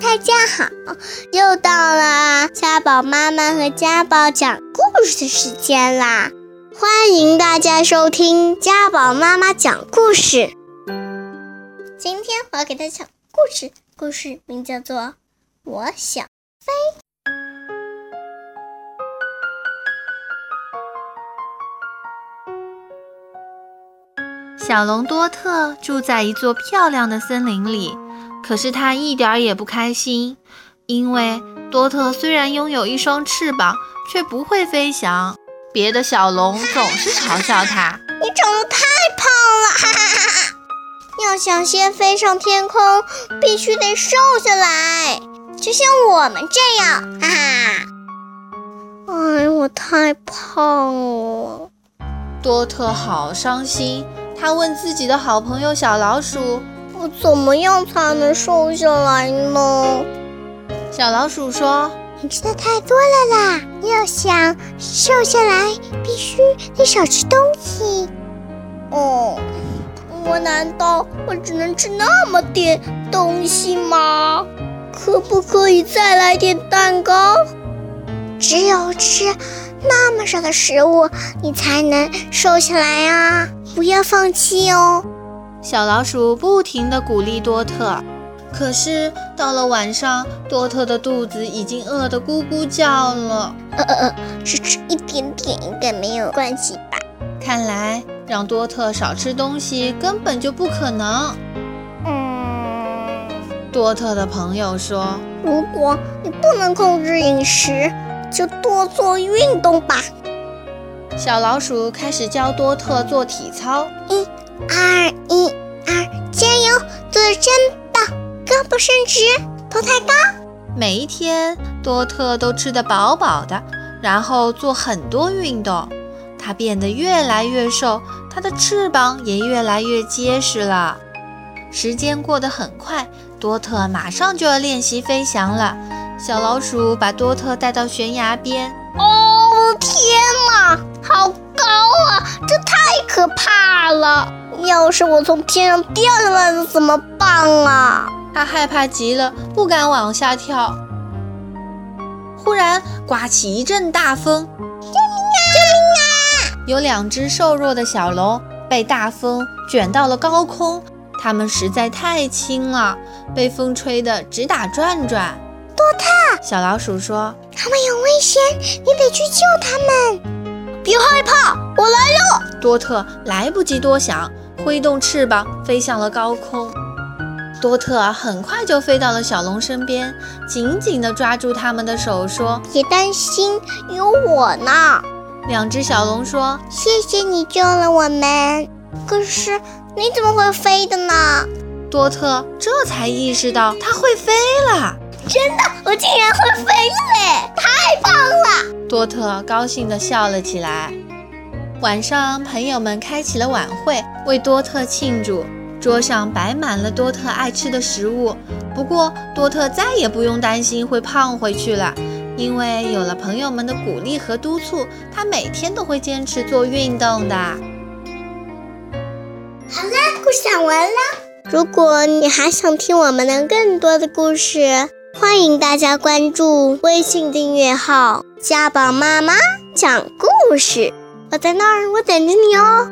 大家好，又到了家宝妈妈和家宝讲故事的时间啦！欢迎大家收听家宝妈妈讲故事。今天我要给大家讲故事，故事名叫做《我想飞》。小龙多特住在一座漂亮的森林里。可是他一点也不开心，因为多特虽然拥有一双翅膀，却不会飞翔。别的小龙总是嘲笑他：“你长得太胖了，哈哈哈哈！要想先飞上天空，必须得瘦下来，就像我们这样，哈哈！”哎，我太胖了，多特好伤心。他问自己的好朋友小老鼠。我怎么样才能瘦下来呢？小老鼠说：“你吃的太多了啦！要想瘦下来，必须得少吃东西。”哦，我难道我只能吃那么点东西吗？可不可以再来点蛋糕？只有吃那么少的食物，你才能瘦下来啊！不要放弃哦。小老鼠不停地鼓励多特，可是到了晚上，多特的肚子已经饿得咕咕叫了。呃呃呃，只吃一点点应该没有关系吧？看来让多特少吃东西根本就不可能。嗯，多特的朋友说：“如果你不能控制饮食，就多做运动吧。”小老鼠开始教多特做体操。一。二一二，加油！做的真棒，胳膊伸直，头抬高。每一天，多特都吃得饱饱的，然后做很多运动。它变得越来越瘦，它的翅膀也越来越结实了。时间过得很快，多特马上就要练习飞翔了。小老鼠把多特带到悬崖边。哦，天哪，好高啊！这太可怕了。要是我从天上掉下来了怎么办啊？他害怕极了，不敢往下跳。忽然刮起一阵大风，救命啊！救命啊！有两只瘦弱的小龙被大风卷到了高空，它们实在太轻了，被风吹得直打转转。多特，小老鼠说：“他们有危险，你得去救他们。别害怕，我来了。”多特来不及多想。挥动翅膀飞向了高空，多特很快就飞到了小龙身边，紧紧地抓住他们的手，说：“别担心，有我呢。”两只小龙说：“谢谢你救了我们。”可是你怎么会飞的呢？多特这才意识到他会飞了。真的，我竟然会飞了！多特高兴地笑了起来。晚上，朋友们开起了晚会，为多特庆祝。桌上摆满了多特爱吃的食物。不过，多特再也不用担心会胖回去了，因为有了朋友们的鼓励和督促，他每天都会坚持做运动的。好啦，故事讲完了。如果你还想听我们的更多的故事，欢迎大家关注微信订阅号“家宝妈妈讲故事”。我在那儿，我等着你哦。